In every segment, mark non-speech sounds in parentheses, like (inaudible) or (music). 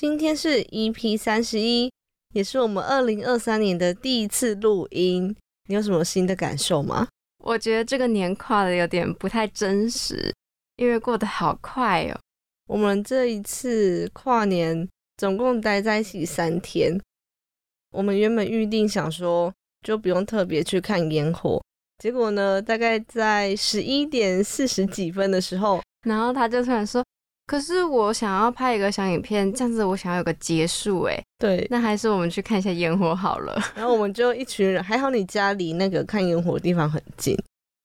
今天是 EP 三十一，也是我们二零二三年的第一次录音。你有什么新的感受吗？我觉得这个年跨的有点不太真实，因为过得好快哦。我们这一次跨年总共待在一起三天。我们原本预定想说就不用特别去看烟火，结果呢，大概在十一点四十几分的时候，然后他就突然说：“可是我想要拍一个小影片，这样子我想要有个结束。”哎，对，那还是我们去看一下烟火好了。(laughs) 然后我们就一群人，还好你家离那个看烟火的地方很近，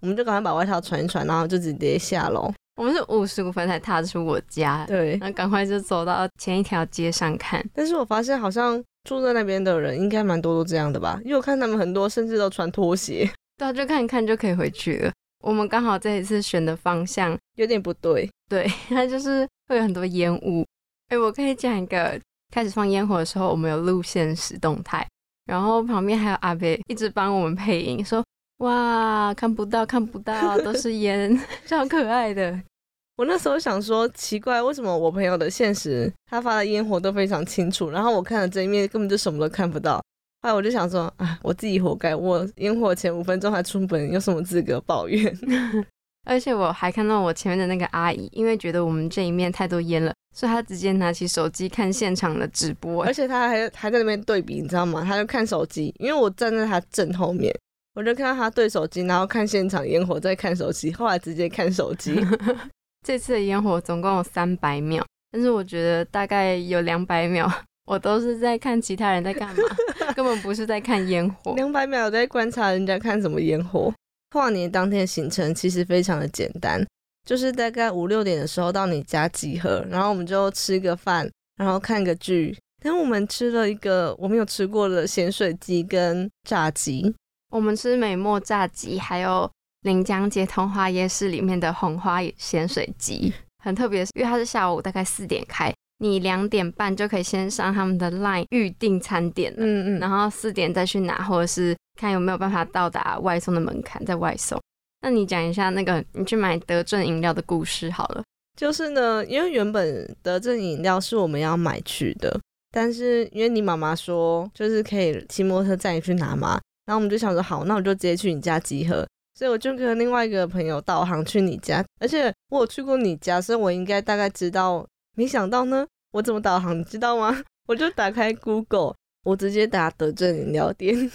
我们就赶快把外套穿一穿，然后就直接下楼。我们是五十五分才踏出我家，对，然后赶快就走到前一条街上看。但是我发现好像住在那边的人应该蛮多都这样的吧，因为我看他们很多甚至都穿拖鞋。对啊，就看一看就可以回去了。我们刚好这一次选的方向有点不对，对，(laughs) 它就是会有很多烟雾。哎，我可以讲一个，开始放烟火的时候，我们有录现实动态，然后旁边还有阿贝一直帮我们配音，说。哇，看不到，看不到，都是烟，(laughs) 超可爱的。(laughs) 我那时候想说，奇怪，为什么我朋友的现实他发的烟火都非常清楚，然后我看了这一面根本就什么都看不到。后来我就想说，啊，我自己活该，我烟火前五分钟还出门，有什么资格抱怨？(laughs) 而且我还看到我前面的那个阿姨，因为觉得我们这一面太多烟了，所以她直接拿起手机看现场的直播，而且她还还在那边对比，你知道吗？她就看手机，因为我站在她正后面。我就看到她对手机，然后看现场烟火，再看手机，后来直接看手机。(laughs) 这次的烟火总共有三百秒，但是我觉得大概有两百秒，我都是在看其他人在干嘛，(laughs) (laughs) 根本不是在看烟火。两百秒在观察人家看什么烟火。跨年当天行程其实非常的简单，就是大概五六点的时候到你家集合，然后我们就吃个饭，然后看个剧。但我们吃了一个我没有吃过的咸水鸡跟炸鸡。我们吃美墨炸鸡，还有临江街通化夜市里面的红花咸水鸡，很特别，因为它是下午大概四点开，你两点半就可以先上他们的 LINE 预定餐点，嗯嗯，然后四点再去拿，或者是看有没有办法到达外送的门槛再外送。那你讲一下那个你去买德政饮料的故事好了。就是呢，因为原本德政饮料是我们要买去的，但是因为你妈妈说就是可以骑摩托车载你去拿嘛。然后我们就想说，好，那我就直接去你家集合。所以我就跟另外一个朋友导航去你家，而且我有去过你家，所以我应该大概知道。没想到呢，我怎么导航，你知道吗？(laughs) 我就打开 Google，我直接打德政饮料店。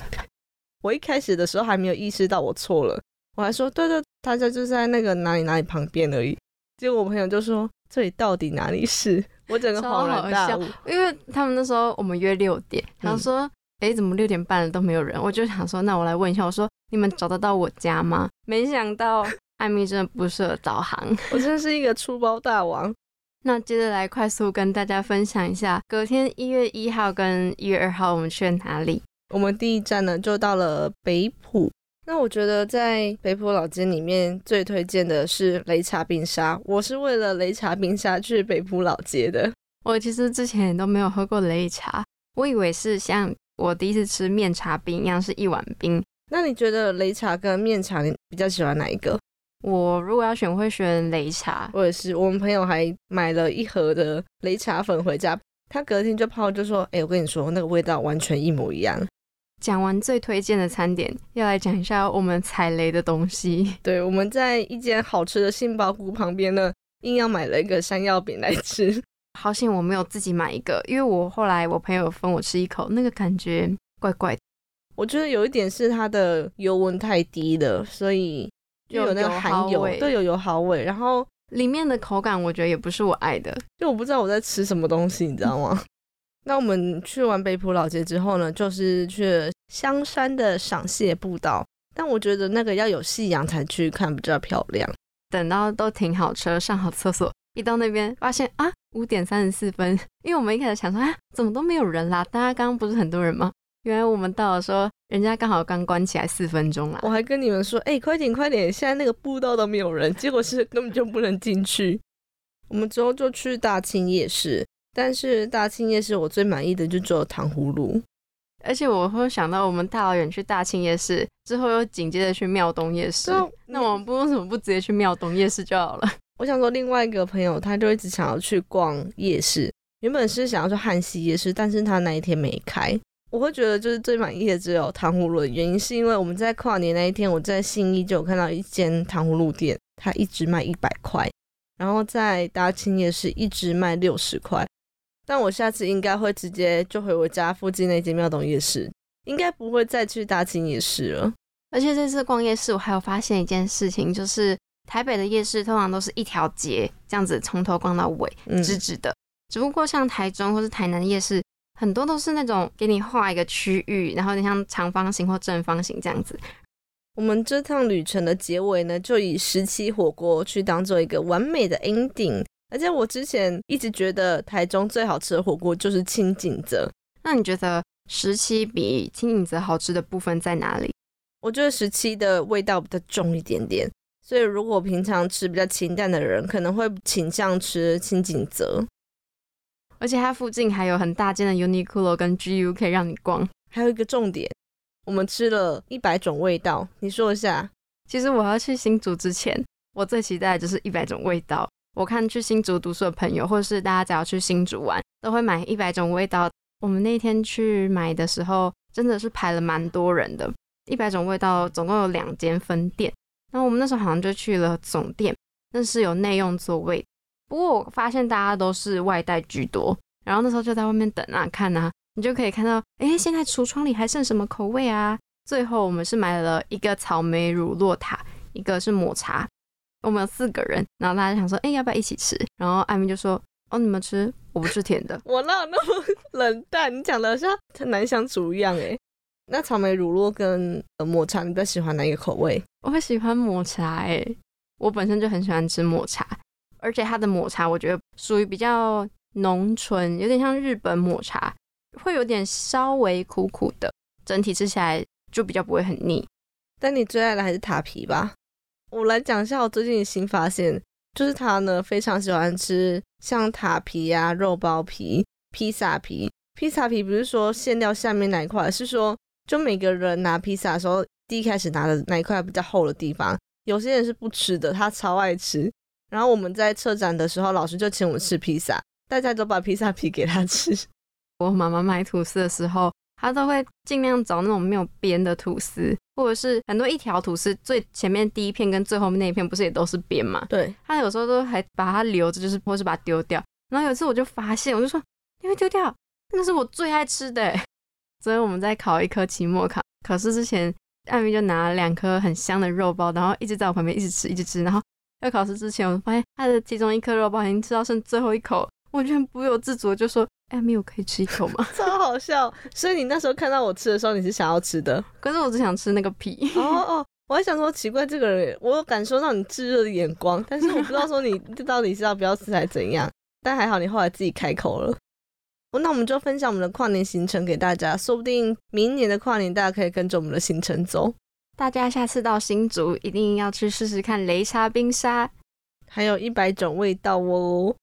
(laughs) 我一开始的时候还没有意识到我错了，我还说，对对，他家就在那个哪里哪里旁边而已。结果我朋友就说，这里到底哪里是？我整个恍然大悟，因为他们那时候我们约六点，他说。哎，怎么六点半了都没有人？我就想说，那我来问一下，我说你们找得到我家吗？没想到艾米真的不适合导航，我真的是一个粗包大王。那接着来快速跟大家分享一下，隔天一月一号跟一月二号我们去了哪里？我们第一站呢就到了北浦。那我觉得在北浦老街里面最推荐的是擂茶冰沙，我是为了擂茶冰沙去北浦老街的。我其实之前都没有喝过擂茶，我以为是像。我第一次吃面茶冰一样是一碗冰。那你觉得擂茶跟面茶你比较喜欢哪一个？我如果要选，会选擂茶。我也是。我们朋友还买了一盒的擂茶粉回家，他隔天就泡，就说：“哎，我跟你说，那个味道完全一模一样。”讲完最推荐的餐点，要来讲一下我们踩雷的东西。(laughs) 对，我们在一间好吃的杏鲍菇旁边呢，硬要买了一个山药饼来吃。好险我没有自己买一个，因为我后来我朋友分我吃一口，那个感觉怪怪的。我觉得有一点是它的油温太低了，所以就有那个含油，对，有油好味。然后里面的口感我觉得也不是我爱的，就我不知道我在吃什么东西，你知道吗？(laughs) 那我们去完北浦老街之后呢，就是去香山的赏蟹步道，但我觉得那个要有夕阳才去看比较漂亮。等到都停好车，上好厕所。一到那边发现啊，五点三十四分，(laughs) 因为我们一开始想说啊，怎么都没有人啦？大家刚刚不是很多人吗？原来我们到的时候，人家刚好刚关起来四分钟啦。我还跟你们说，哎，快点快点，现在那个步道都没有人，结果是根本就不能进去。我们之后就去大庆夜市，但是大庆夜市我最满意的就只有糖葫芦，而且我会想到我们大老远去大庆夜市之后，又紧接着去庙东夜市，那我们不为什么不直接去庙东夜市就好了？(laughs) 我想说，另外一个朋友他就一直想要去逛夜市，原本是想要去汉西夜市，但是他那一天没开。我会觉得就是最满意的只有糖葫芦的原因，是因为我们在跨年那一天，我在信义就有看到一间糖葫芦店，它一直卖一百块，然后在大庆夜市一直卖六十块。但我下次应该会直接就回我家附近那间庙东夜市，应该不会再去大庆夜市了。而且这次逛夜市，我还有发现一件事情，就是台北的夜市通常都是一条街这样子从头逛到尾，直直的。只不过像台中或是台南夜市。很多都是那种给你画一个区域，然后你像长方形或正方形这样子。我们这趟旅程的结尾呢，就以十七火锅去当做一个完美的 ending。而且我之前一直觉得台中最好吃的火锅就是清景泽。那你觉得十七比清景泽好吃的部分在哪里？我觉得十七的味道比较重一点点，所以如果平常吃比较清淡的人，可能会倾向吃清景泽。而且它附近还有很大间的 Uniqlo 跟 GU 可以让你逛。还有一个重点，我们吃了一百种味道，你说一下。其实我要去新竹之前，我最期待的就是一百种味道。我看去新竹读书的朋友，或者是大家只要去新竹玩，都会买一百种味道。我们那天去买的时候，真的是排了蛮多人的。一百种味道总共有两间分店，然后我们那时候好像就去了总店，那是有内用座位。不过我发现大家都是外带居多，然后那时候就在外面等啊看啊，你就可以看到，哎，现在橱窗里还剩什么口味啊？最后我们是买了一个草莓乳酪塔，一个是抹茶，我们有四个人，然后大家想说，哎，要不要一起吃？然后艾米就说，哦，你们吃，我不吃甜的。(laughs) 我哪有那么冷淡？你讲的像很难相处一样哎。那草莓乳酪跟抹茶，你比较喜欢哪一个口味？我会喜欢抹茶哎，我本身就很喜欢吃抹茶。而且它的抹茶，我觉得属于比较浓醇，有点像日本抹茶，会有点稍微苦苦的，整体吃起来就比较不会很腻。但你最爱的还是塔皮吧？我来讲一下我最近的新发现，就是他呢非常喜欢吃像塔皮啊、肉包皮、披萨皮。披萨皮不是说馅料下面那一块，是说就每个人拿披萨的时候，第一开始拿的那一块比较厚的地方，有些人是不吃的，他超爱吃。然后我们在车展的时候，老师就请我们吃披萨，大家都把披萨皮给他吃。我妈妈买吐司的时候，她都会尽量找那种没有边的吐司，或者是很多一条吐司最前面第一片跟最后面那一片不是也都是边嘛？对。她有时候都还把它留着，就是或是把它丢掉。然后有一次我就发现，我就说你会丢掉，那是我最爱吃的。(laughs) 所以我们在考一科期末考考试之前，艾米就拿了两颗很香的肉包，然后一直在我旁边一直吃，一直吃，然后。要考试之前，我发现他的其中一颗肉包已经吃到剩最后一口，我居然不由自主就说：“哎，没有可以吃一口吗？” (laughs) 超好笑。所以你那时候看到我吃的时候，你是想要吃的，可是我只想吃那个皮。哦哦，我还想说奇怪，这个人我有感受到你炙热的眼光，但是我不知道说你这 (laughs) 到底是要不要吃还是怎样。但还好你后来自己开口了。那我们就分享我们的跨年行程给大家，说不定明年的跨年大家可以跟着我们的行程走。大家下次到新竹一定要去试试看雷茶冰沙，还有一百种味道哦。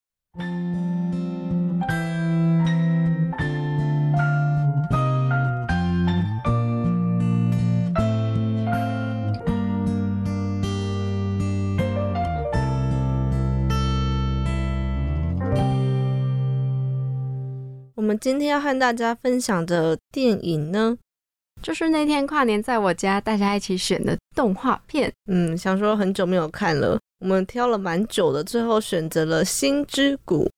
我们今天要和大家分享的电影呢？就是那天跨年在我家，大家一起选的动画片。嗯，想说很久没有看了，我们挑了蛮久的，最后选择了《星之谷》。《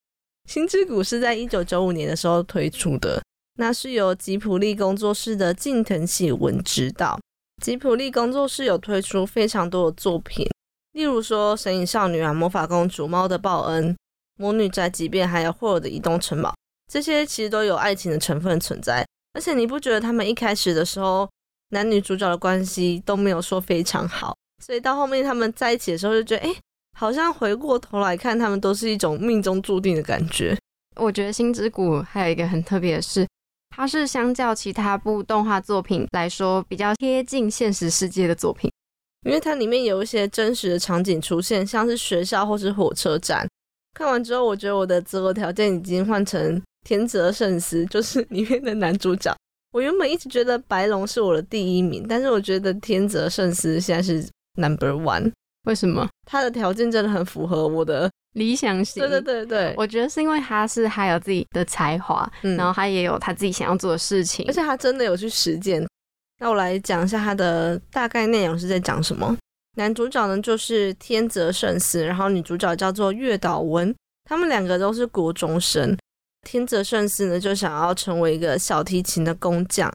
星之谷》是在一九九五年的时候推出的，那是由吉普力工作室的近藤喜文执导。吉普力工作室有推出非常多的作品，例如说《神隐少女》啊，《魔法公主》、《猫的报恩》、《魔女宅急便》，还有《霍尔的移动城堡》，这些其实都有爱情的成分存在。而且你不觉得他们一开始的时候男女主角的关系都没有说非常好，所以到后面他们在一起的时候就觉得，哎，好像回过头来看他们都是一种命中注定的感觉。我觉得《星之谷》还有一个很特别的是，它是相较其他部动画作品来说比较贴近现实世界的作品，因为它里面有一些真实的场景出现，像是学校或是火车站。看完之后，我觉得我的择偶条件已经换成。田泽圣司就是里面的男主角。我原本一直觉得白龙是我的第一名，但是我觉得天泽圣司现在是 number one。为什么？他的条件真的很符合我的理想型。对对对对，我觉得是因为他是他有自己的才华，嗯然后他也有他自己想要做的事情而。且他真的有去实践。那我来讲一下他的大概内容是在讲什么。男主角呢就是天泽圣司，然后女主角叫做月岛文，他们两个都是国中生。天泽圣司呢就想要成为一个小提琴的工匠，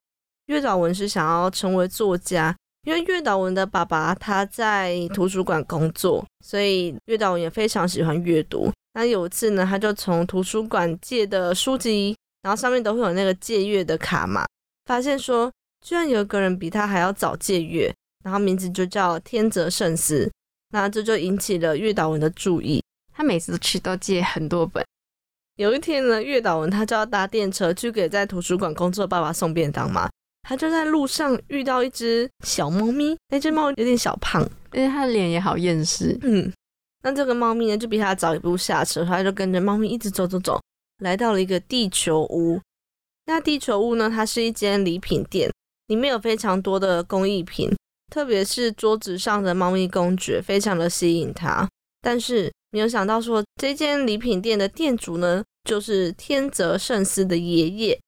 月岛文是想要成为作家。因为月岛文的爸爸他在图书馆工作，所以月岛文也非常喜欢阅读。那有一次呢，他就从图书馆借的书籍，然后上面都会有那个借阅的卡嘛，发现说居然有一个人比他还要早借阅，然后名字就叫天泽圣司。那这就引起了月岛文的注意。他每次都去都借很多本，有一天呢，月岛文他就要搭电车去给在图书馆工作的爸爸送便当嘛，他就在路上遇到一只小猫咪，那只猫有点小胖，而且它的脸也好厌世。嗯，那这个猫咪呢就比他早一步下车，他就跟着猫咪一直走走走，来到了一个地球屋。那地球屋呢，它是一间礼品店，里面有非常多的工艺品，特别是桌子上的猫咪公爵，非常的吸引他。但是没有想到说，这间礼品店的店主呢，就是天泽圣司的爷爷。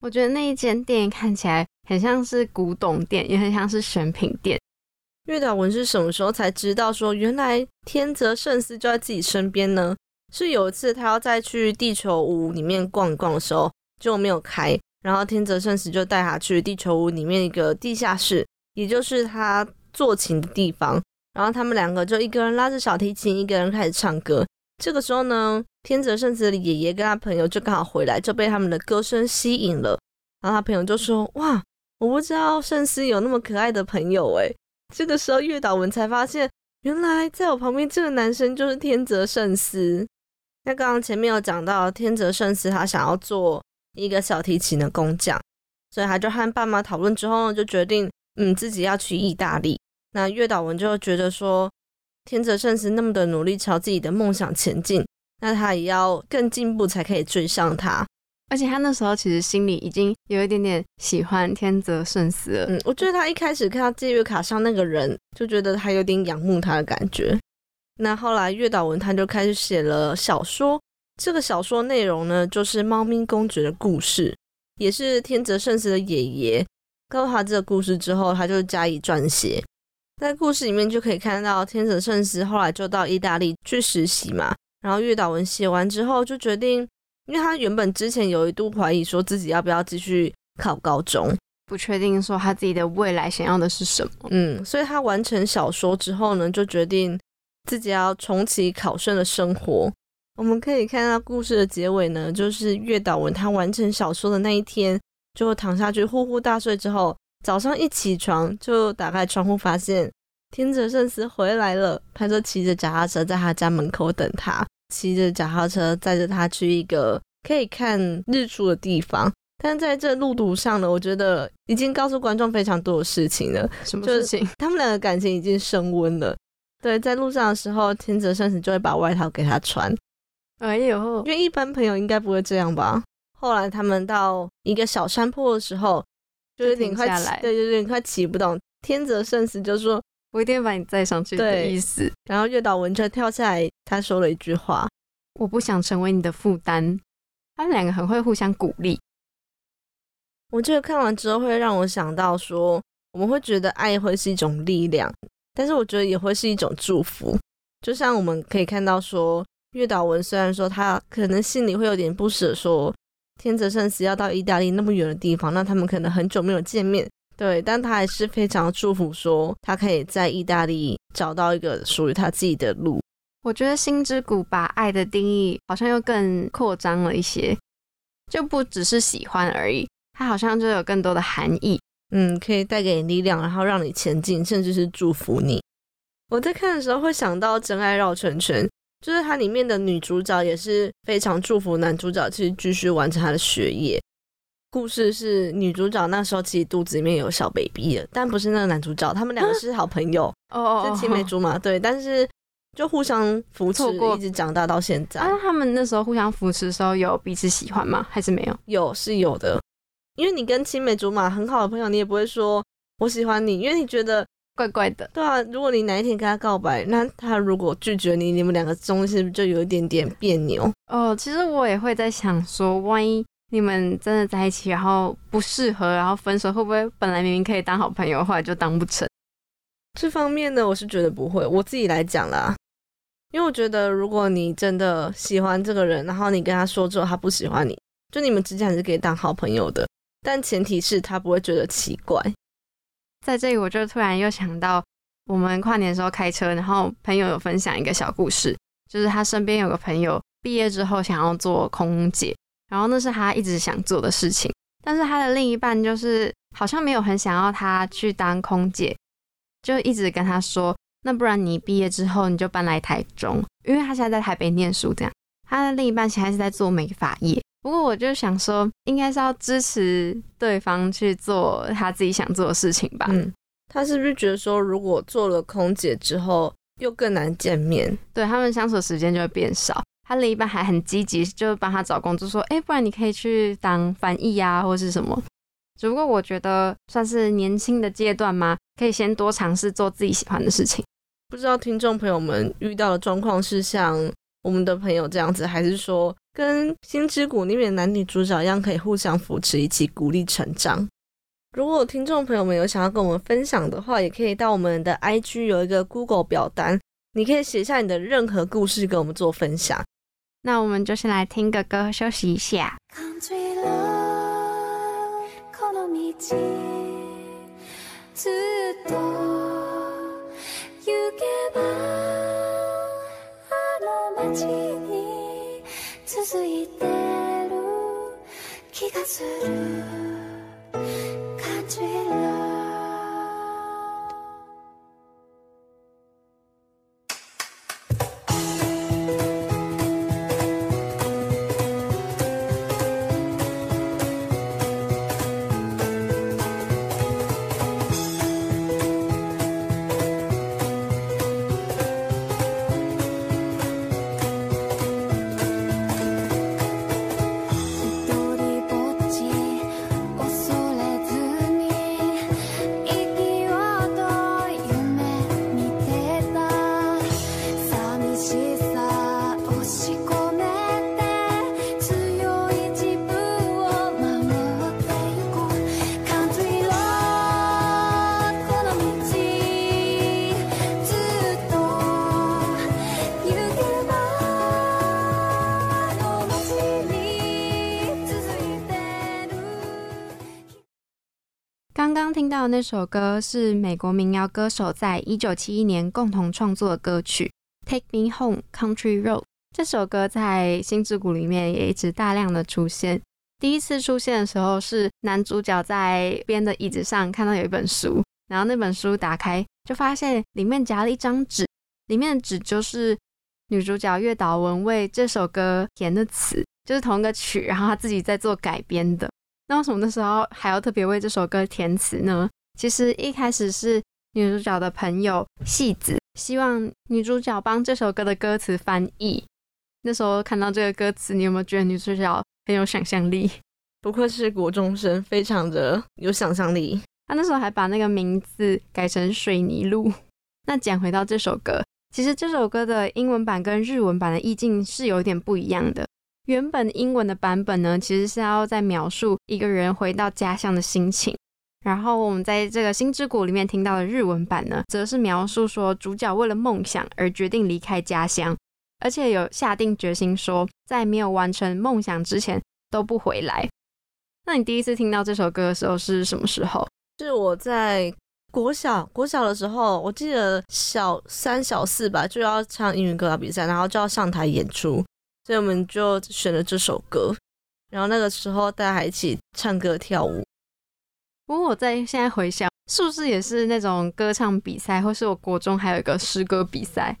我觉得那一间店看起来很像是古董店，也很像是选品店。月岛文是什么时候才知道说，原来天泽圣司就在自己身边呢？是有一次他要再去地球屋里面逛一逛的时候，结果没有开，然后天泽圣司就带他去地球屋里面一个地下室，也就是他做琴的地方。然后他们两个就一个人拉着小提琴，一个人开始唱歌。这个时候呢，天泽圣司的爷爷跟他朋友就刚好回来，就被他们的歌声吸引了。然后他朋友就说：“哇，我不知道圣司有那么可爱的朋友诶。”这个时候月岛文才发现，原来在我旁边这个男生就是天泽圣司。那刚刚前面有讲到，天泽圣司他想要做一个小提琴的工匠，所以他就和爸妈讨论之后呢，就决定，嗯，自己要去意大利。那月岛文就觉得说，天泽圣司那么的努力朝自己的梦想前进，那他也要更进步才可以追上他。而且他那时候其实心里已经有一点点喜欢天泽圣司了。嗯，我觉得他一开始看到借阅卡上那个人，就觉得他有点仰慕他的感觉。那后来月岛文他就开始写了小说，这个小说内容呢，就是猫咪公爵的故事，也是天泽圣司的爷爷告诉他这个故事之后，他就加以撰写。在故事里面就可以看到天泽圣司后来就到意大利去实习嘛，然后月岛文写完之后就决定，因为他原本之前有一度怀疑说自己要不要继续考高中，不确定说他自己的未来想要的是什么。嗯，所以他完成小说之后呢，就决定自己要重启考生的生活。我们可以看到故事的结尾呢，就是月岛文他完成小说的那一天，就躺下去呼呼大睡之后，早上一起床就打开窗户，发现天泽圣司回来了，他就骑着脚踏车在他家门口等他，骑着脚踏车载着他去一个可以看日出的地方。但在这路途上呢，我觉得已经告诉观众非常多的事情了。什么就是事情？他们两个感情已经升温了。对，在路上的时候，天泽圣司就会把外套给他穿，哎呦因，为一般朋友应该不会这样吧。后来他们到一个小山坡的时候，就有点快就停下来骑对，有点快起不动。天泽圣司就说，我一定把你载上去的意思。然后月岛文就跳下来，他说了一句话，我不想成为你的负担。他们两个很会互相鼓励。我这个看完之后会让我想到说，我们会觉得爱会是一种力量，但是我觉得也会是一种祝福。就像我们可以看到说，月岛文虽然说他可能心里会有点不舍，说天泽圣司要到意大利那么远的地方，那他们可能很久没有见面，对，但他还是非常祝福说他可以在意大利找到一个属于他自己的路。我觉得《星之谷》把爱的定义好像又更扩张了一些，就不只是喜欢而已，它好像就有更多的含义。嗯，可以带给你力量，然后让你前进，甚至是祝福你。我在看的时候会想到《真爱绕圈圈》，就是它里面的女主角也是非常祝福男主角去继续完成他的学业。故事是女主角那时候其实肚子里面有小 baby 了，但不是那个男主角，他们两个是好朋友，哦是青梅竹马，对，但是就互相扶持一直长大到现在。啊，他们那时候互相扶持的时候，有彼此喜欢吗？还是没有？有是有的，因为你跟青梅竹马很好的朋友，你也不会说我喜欢你，因为你觉得怪怪的。对啊，如果你哪一天跟他告白，那他如果拒绝你，你们两个中是不是就有一点点别扭？哦，其实我也会在想说，万一你们真的在一起，然后不适合，然后分手，会不会本来明明可以当好朋友，后来就当不成？这方面呢，我是觉得不会。我自己来讲啦，因为我觉得如果你真的喜欢这个人，然后你跟他说之后他不喜欢你，就你们之间还是可以当好朋友的，但前提是他不会觉得奇怪。在这里，我就突然又想到，我们跨年时候开车，然后朋友有分享一个小故事，就是他身边有个朋友毕业之后想要做空姐，然后那是他一直想做的事情，但是他的另一半就是好像没有很想要他去当空姐，就一直跟他说，那不然你毕业之后你就搬来台中，因为他现在在台北念书，这样他的另一半现在是在做美发业。不过我就想说，应该是要支持对方去做他自己想做的事情吧。嗯，他是不是觉得说，如果做了空姐之后，又更难见面？对他们相处时间就会变少。他另一半还很积极，就帮他找工作，说：“哎，不然你可以去当翻译啊，或是什么。”只不过我觉得算是年轻的阶段嘛，可以先多尝试做自己喜欢的事情。不知道听众朋友们遇到的状况是像我们的朋友这样子，还是说？跟《星之谷》里面的男女主角一样，可以互相扶持，一起鼓励成长。如果听众朋友们有想要跟我们分享的话，也可以到我们的 IG 有一个 Google 表单，你可以写下你的任何故事跟我们做分享。那我们就先来听个歌，休息一下。刚听到的那首歌是美国民谣歌手在一九七一年共同创作的歌曲《Take Me Home Country Road》。这首歌在《星之谷》里面也一直大量的出现。第一次出现的时候是男主角在边的椅子上看到有一本书，然后那本书打开就发现里面夹了一张纸，里面的纸就是女主角月岛文为这首歌填的词，就是同一个曲，然后他自己在做改编的。那为什么那时候还要特别为这首歌填词呢？其实一开始是女主角的朋友戏子希望女主角帮这首歌的歌词翻译。那时候看到这个歌词，你有没有觉得女主角很有想象力？不愧是国中生，非常的有想象力。他那时候还把那个名字改成水泥路。那讲回到这首歌，其实这首歌的英文版跟日文版的意境是有点不一样的。原本英文的版本呢，其实是要在描述一个人回到家乡的心情。然后我们在这个《星之谷》里面听到的日文版呢，则是描述说主角为了梦想而决定离开家乡，而且有下定决心说在没有完成梦想之前都不回来。那你第一次听到这首歌的时候是什么时候？是我在国小国小的时候，我记得小三小四吧，就要唱英语歌谣比赛，然后就要上台演出。所以我们就选了这首歌，然后那个时候大家还一起唱歌跳舞。不过我在现在回想，是不是也是那种歌唱比赛，或是我国中还有一个诗歌比赛？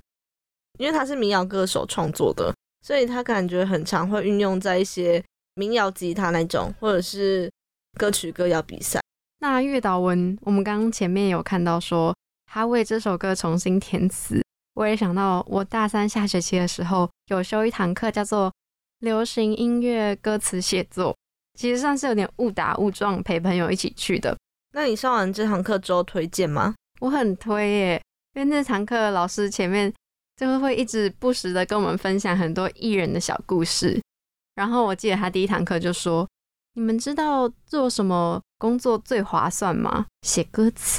因为他是民谣歌手创作的，所以他感觉很常会运用在一些民谣吉他那种，或者是歌曲歌谣比赛。那月岛文，我们刚刚前面有看到说他为这首歌重新填词。我也想到，我大三下学期的时候有修一堂课，叫做流行音乐歌词写作，其实算是有点误打误撞陪朋友一起去的。那你上完这堂课之后推荐吗？我很推耶，因为那堂课老师前面就是会一直不时的跟我们分享很多艺人的小故事。然后我记得他第一堂课就说：“你们知道做什么工作最划算吗？写歌词。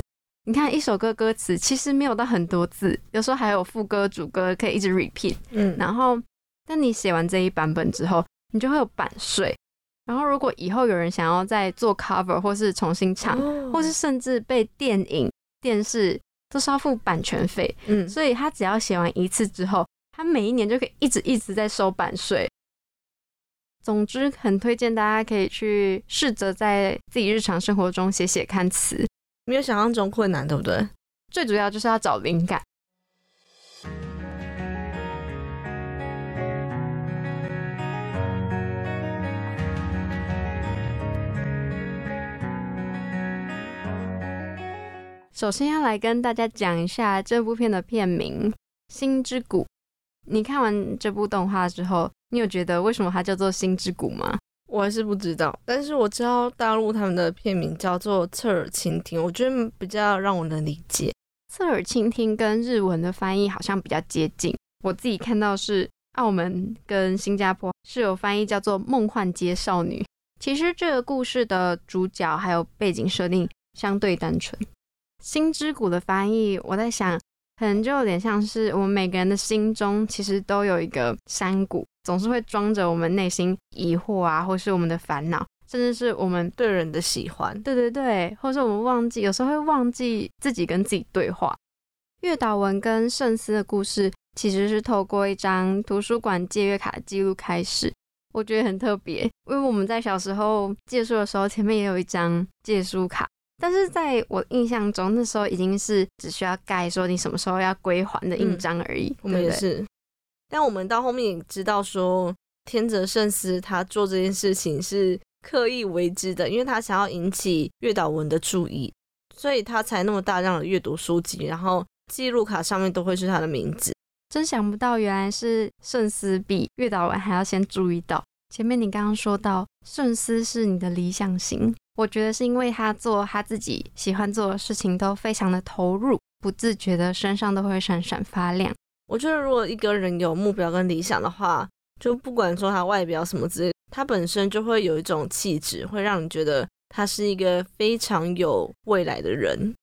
你看一首歌歌词其实没有到很多字，有时候还有副歌、主歌可以一直 repeat。嗯，然后，当你写完这一版本之后，你就会有版税。然后，如果以后有人想要再做 cover 或是重新唱，哦或是甚至被电影、电视都是要付版权费，嗯，所以他只要写完一次之后，他每一年就可以一直一直在收版税。总之，很推荐大家可以去试着在自己日常生活中写写看词，没有想象中困难，对不对？最主要就是要找灵感。首先要来跟大家讲一下这部片的片名《星之谷》。你看完这部动画之后，你有觉得为什么它叫做《星之谷》吗？我还是不知道，但是我知道大陆他们的片名叫做《侧耳倾听》，我觉得比较让我能理解。侧耳倾听跟日文的翻译好像比较接近。我自己看到是澳门跟新加坡是有翻译叫做《梦幻街少女》。其实这个故事的主角还有背景设定相对单纯。星之谷的翻译，我在想，可能就有点像是我们每个人的心中其实都有一个山谷，总是会装着我们内心疑惑啊，或是我们的烦恼，甚至是我们对人的喜欢，对对对，或者我们忘记，有时候会忘记自己跟自己对话。月岛文跟圣司的故事其实是透过一张图书馆借阅卡的记录开始，我觉得很特别，因为我们在小时候借书的时候，前面也有一张借书卡，但是在我印象中，那时候已经是只需要盖说你什么时候要归还的印章而已。嗯我们也是。但我们到后面也知道说，天泽圣司他做这件事情是刻意为之的，因为他想要引起月岛文的注意，所以他才那么大量的阅读书籍，然后记录卡上面都会是他的名字。真想不到，原来是圣司比月岛文还要先注意到。前面你刚刚说到圣司是你的理想型，我觉得是因为他做他自己喜欢做的事情都非常的投入，不自觉的身上都会闪闪发亮。我觉得如果一个人有目标跟理想的话，就不管说他外表什么之类，他本身就会有一种气质，会让你觉得他是一个非常有未来的人。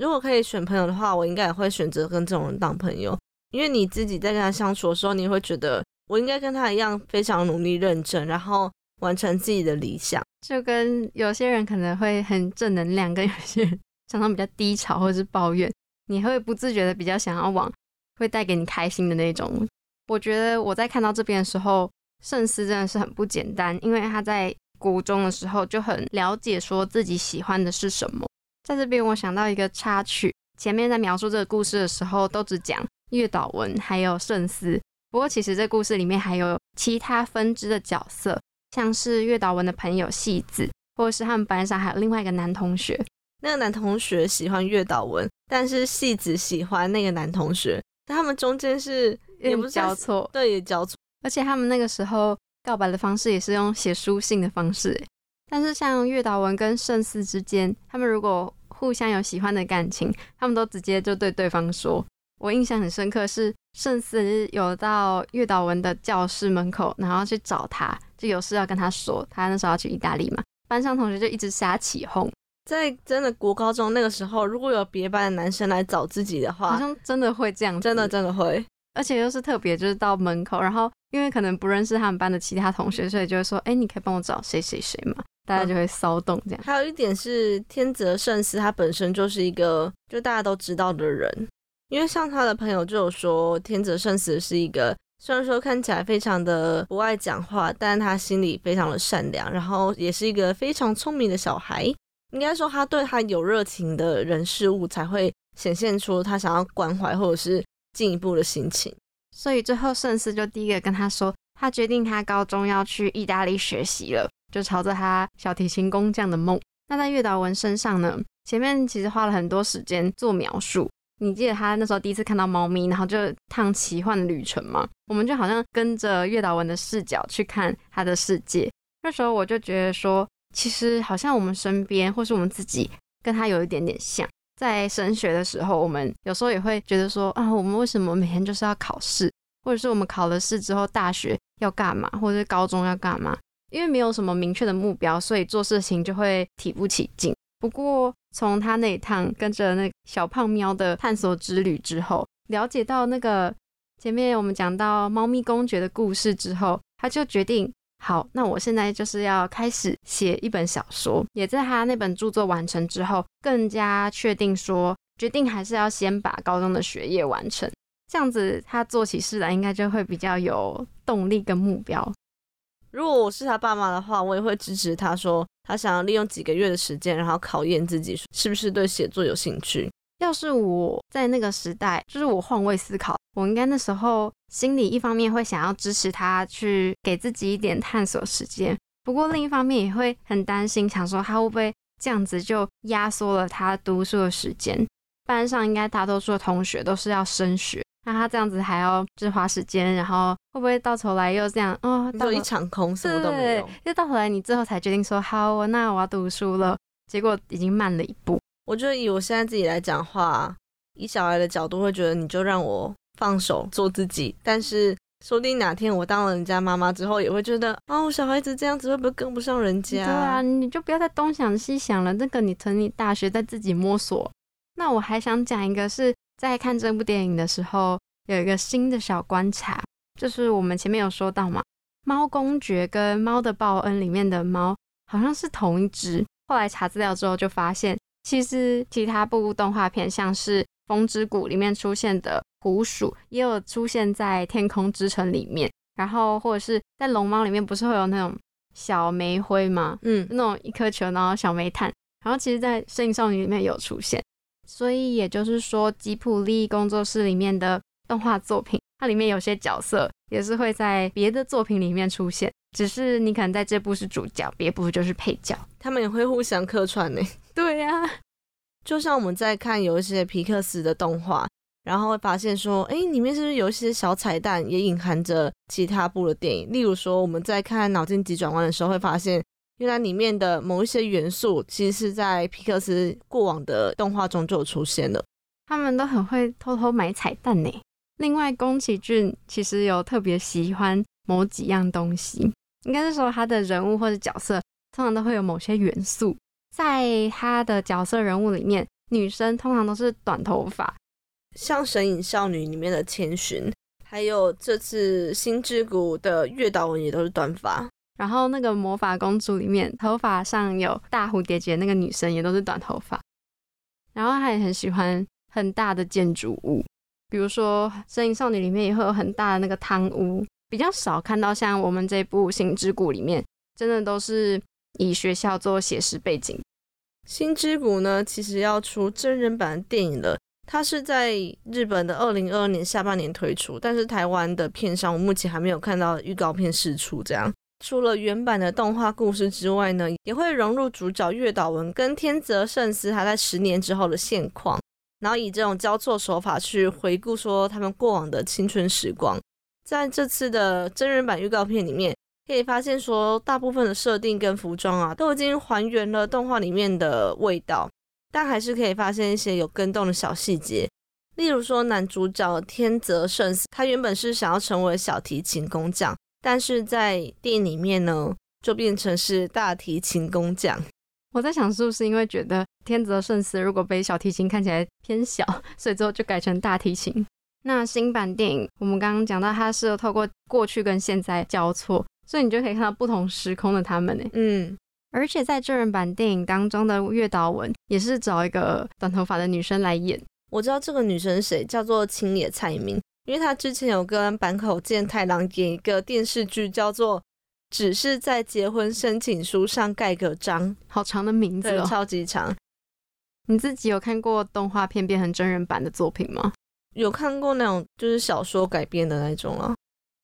如果可以选朋友的话，我应该也会选择跟这种人当朋友，因为你自己在跟他相处的时候，你会觉得我应该跟他一样非常努力认真，然后完成自己的理想。就跟有些人可能会很正能量，跟有些人 (laughs) 常常比较低潮或者是抱怨，你会不自觉的比较想要往会带给你开心的那种。我觉得我在看到这边的时候，圣思真的是很不简单，因为他在国中的时候就很了解说自己喜欢的是什么。在这边我想到一个插曲，前面在描述这个故事的时候都只讲月岛文还有圣思，不过其实这故事里面还有其他分支的角色，像是月岛文的朋友戏子，或者是他们班上还有另外一个男同学。那个男同学喜欢月岛文，但是戏子喜欢那个男同学，但他们中间是也不是交错，对也交错。而且他们那个时候告白的方式也是用写书信的方式欸。但是像月岛文跟圣司之间，他们如果互相有喜欢的感情，他们都直接就对对方说。我印象很深刻是圣司有到月岛文的教室门口，然后去找他，就有事要跟他说。他那时候要去意大利嘛，班上同学就一直瞎起哄，在真的国高中那个时候，如果有别班的男生来找自己的话好，像真的会这样子，真的真的会。而且又是特别就是到门口，然后因为可能不认识他们班的其他同学，所以就会说，哎，你可以帮我找谁谁谁嘛，大家就会骚动这样。还有一点是天泽圣司，他本身就是一个就大家都知道的人，因为像他的朋友就有说，天泽圣司是一个虽然说看起来非常的不爱讲话，但他心里非常的善良，然后也是一个非常聪明的小孩。应该说，他对他有热情的人事物，才会显现出他想要关怀或者是进一步的心情。所以最后圣司就第一个跟他说，他决定他高中要去意大利学习了，就朝着他小提琴工匠的梦。那在月岛文身上呢，前面其实花了很多时间做描述。你记得他那时候第一次看到猫咪，然后就趟奇幻的旅程嘛？我们就好像跟着月岛文的视角去看他的世界。那时候我就觉得说，其实好像我们身边或是我们自己跟他有一点点像，在升学的时候，我们有时候也会觉得说啊，我们为什么每天就是要考试，或者是我们考了试之后，大学要干嘛，或者是高中要干嘛？因为没有什么明确的目标，所以做事情就会提不起劲。不过从他那一趟跟着那小胖喵的探索之旅之后，了解到那个前面我们讲到猫咪公爵的故事之后，他就决定。好，那我现在就是要开始写一本小说。也在他那本著作完成之后，更加确定说，决定还是要先把高中的学业完成。这样子，他做起事来应该就会比较有动力跟目标。如果我是他爸妈的话，我也会支持他说，他想要利用几个月的时间，然后考验自己是不是对写作有兴趣。要是我在那个时代，就是我换位思考，我应该那时候心里一方面会想要支持他去给自己一点探索时间，不过另一方面也会很担心，想说他会不会这样子就压缩了他读书的时间。班上应该大多数的同学都是要升学，那他这样子还要就是花时间，然后会不会到头来又这样哦，就一场空，什么都没有。就到头来你最后才决定说好，那我要读书了，结果已经慢了一步。我觉得以我现在自己来讲话，以小孩的角度会觉得你就让我放手做自己，但是说不定哪天我当了人家妈妈之后，也会觉得啊，我小孩子这样子会不会跟不上人家？对啊，你就不要再东想西想了。那个你等你大学再自己摸索。那我还想讲一个，是在看这部电影的时候有一个新的小观察，就是我们前面有说到嘛，猫公爵跟猫的报恩里面的猫好像是同一只。后来查资料之后就发现。其实其他部动画片，像是《风之谷》里面出现的狐鼠，也有出现在《天空之城》里面。然后或者是在《龙猫》里面，不是会有那种小煤灰吗？嗯，那种一颗球，然后小煤炭。然后其实，在《摄影少女》里面有出现。所以也就是说，吉普力工作室里面的动画作品，它里面有些角色也是会在别的作品里面出现，只是你可能在这部是主角，别部就是配角。他们也会互相客串呢。(laughs) 对呀，就像我们在看有一些皮克斯的动画，然后会发现说，哎，里面是不是有一些小彩蛋，也隐含着其他部的电影？例如说，我们在看《脑筋急转弯》的时候，会发现原来里面的某一些元素，其实是在皮克斯过往的动画中就有出现了。他们都很会偷偷买彩蛋呢。另外，宫崎骏其实有特别喜欢某几样东西，应该是说他的人物或者角色，通常都会有某些元素。在他的角色人物里面，女生通常都是短头发，像《神隐少女》里面的千寻，还有这次《星之谷》的月岛文也都是短发。然后那个《魔法公主》里面，头发上有大蝴蝶结那个女生也都是短头发。然后她也很喜欢很大的建筑物，比如说《神隐少女》里面也会有很大的那个汤屋，比较少看到像我们这部《星之谷》里面，真的都是。以学校做写实背景，《星之谷》呢，其实要出真人版电影了。它是在日本的二零二二年下半年推出，但是台湾的片商我目前还没有看到预告片释出。这样，除了原版的动画故事之外呢，也会融入主角月岛文跟天泽圣司他在十年之后的现况，然后以这种交错手法去回顾说他们过往的青春时光。在这次的真人版预告片里面。可以发现，说大部分的设定跟服装啊，都已经还原了动画里面的味道，但还是可以发现一些有跟动的小细节。例如说，男主角天泽圣司，他原本是想要成为小提琴工匠，但是在电影里面呢，就变成是大提琴工匠。我在想，是不是因为觉得天泽圣司如果被小提琴看起来偏小，所以之后就改成大提琴？那新版电影，我们刚刚讲到，它是透过过去跟现在交错。所以你就可以看到不同时空的他们呢。嗯，而且在真人版电影当中的月岛文也是找一个短头发的女生来演。我知道这个女生谁，叫做青野菜明，因为她之前有跟坂口健太郎演一个电视剧，叫做《只是在结婚申请书上盖个章》，好长的名字哦，超级长。你自己有看过动画片变成真人版的作品吗？有看过那种就是小说改编的那种啊。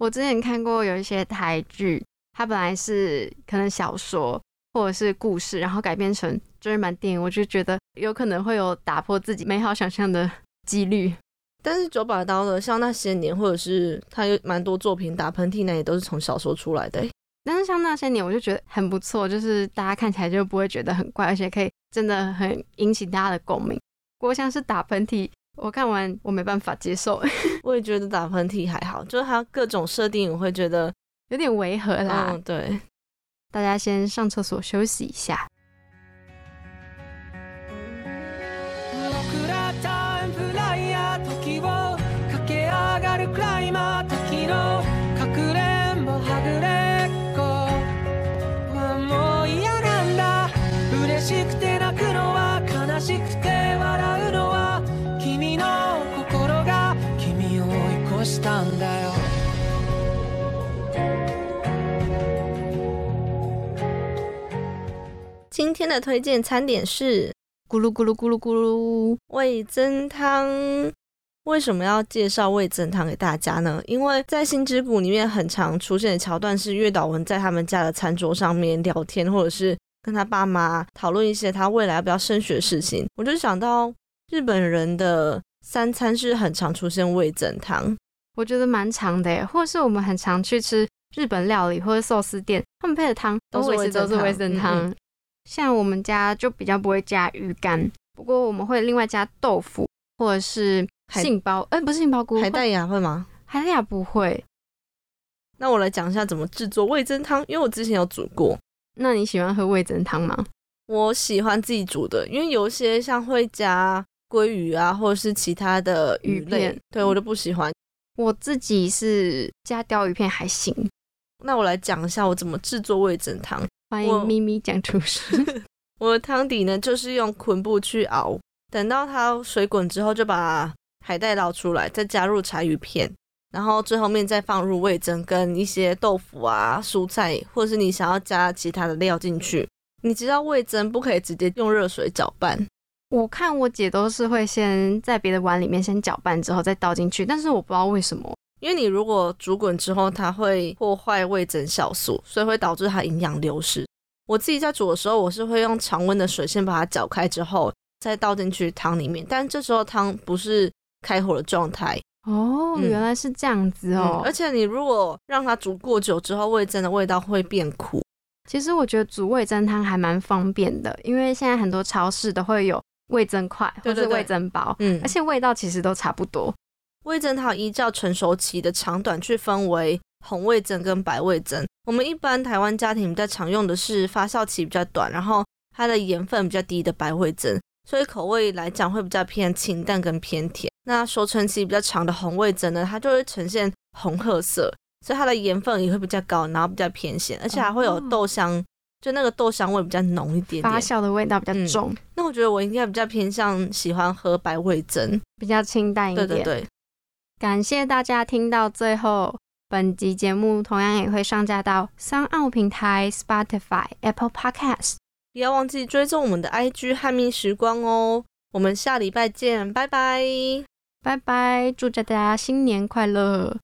我之前看过有一些台剧，它本来是可能小说或者是故事，然后改编成真人版电影，我就觉得有可能会有打破自己美好想象的 (laughs) 几率。但是九把刀的像那些年，或者是他有蛮多作品打喷嚏，那也都是从小说出来的。但是像那些年，我就觉得很不错，就是大家看起来就不会觉得很怪，而且可以真的很引起大家的共鸣。果像是打喷嚏，我看完我没办法接受，(laughs) 我也觉得打喷嚏还好，就是它各种设定，我会觉得有点违和啦。嗯，对。大家先上厕所休息一下。天的推荐餐点是咕噜咕噜咕噜咕噜，味增汤。为什么要介绍味增汤给大家呢？因为在《星之谷》里面很常出现的桥段是月岛文在他们家的餐桌上面聊天，或者是跟他爸妈讨论一些他未来要不要升学的事情。我就想到日本人的三餐是很常出现味增汤，我觉得蛮长的耶，或是我们很常去吃日本料理或者寿司店，他们配的汤都是都是味增嗯汤。像我们家就比较不会加鱼干，不过我们会另外加豆腐或者是杏鲍，哎、不是杏鲍菇，海带芽会吗？海带芽不会。那我来讲一下怎么制作味增汤，因为我之前有煮过。那你喜欢喝味增汤吗？我喜欢自己煮的，因为有一些像会加鲑鱼啊，或者是其他的鱼类对我就不喜欢。我自己是加鲷鱼片还行。那我来讲一下我怎么制作味增汤。欢我迎咪咪讲厨师。(laughs) 我的汤底呢，就是用昆布去熬，等到它水滚之后，就把海带捞出来，再加入柴鱼片，然后最后面再放入味增跟一些豆腐啊、蔬菜，或者是你想要加其他的料进去。你知道味增不可以直接用热水搅拌，我看我姐都是会先在别的碗里面先搅拌之后再倒进去，但是我不知道为什么。因为你如果煮滚之后，它会破坏味增酵素，所以会导致它营养流失。我自己在煮的时候，我是会用常温的水先把它搅开之后，再倒进去汤里面，但这时候汤不是开火的状态哦，嗯原来是这样子哦。嗯而且你如果让它煮过久之后，味增的味道会变苦。其实我觉得煮味增汤还蛮方便的，因为现在很多超市都会有味增块或者味增包，嗯而且味道其实都差不多。味增它有依照成熟期的长短去分为红味增跟白味增。我们一般台湾家庭比较常用的是发酵期比较短，然后它的盐分比较低的白味增，所以口味来讲会比较偏清淡跟偏甜。那熟成期比较长的红味增呢，它就会呈现红褐色，所以它的盐分也会比较高，然后比较偏咸，而且还会有哦豆香，就那个豆香味比较浓一点发。酵的味道比较嗯重，那我觉得我应该比较偏向喜欢喝白味增。比较清淡一点。对对对，感谢大家听到最后。本集节目同样也会上架到三奥平台、Spotify、Apple Podcast。不要忘记追踪我们的 IG 汉密时光哦。我们下礼拜见，拜拜。拜拜，祝大家新年快乐！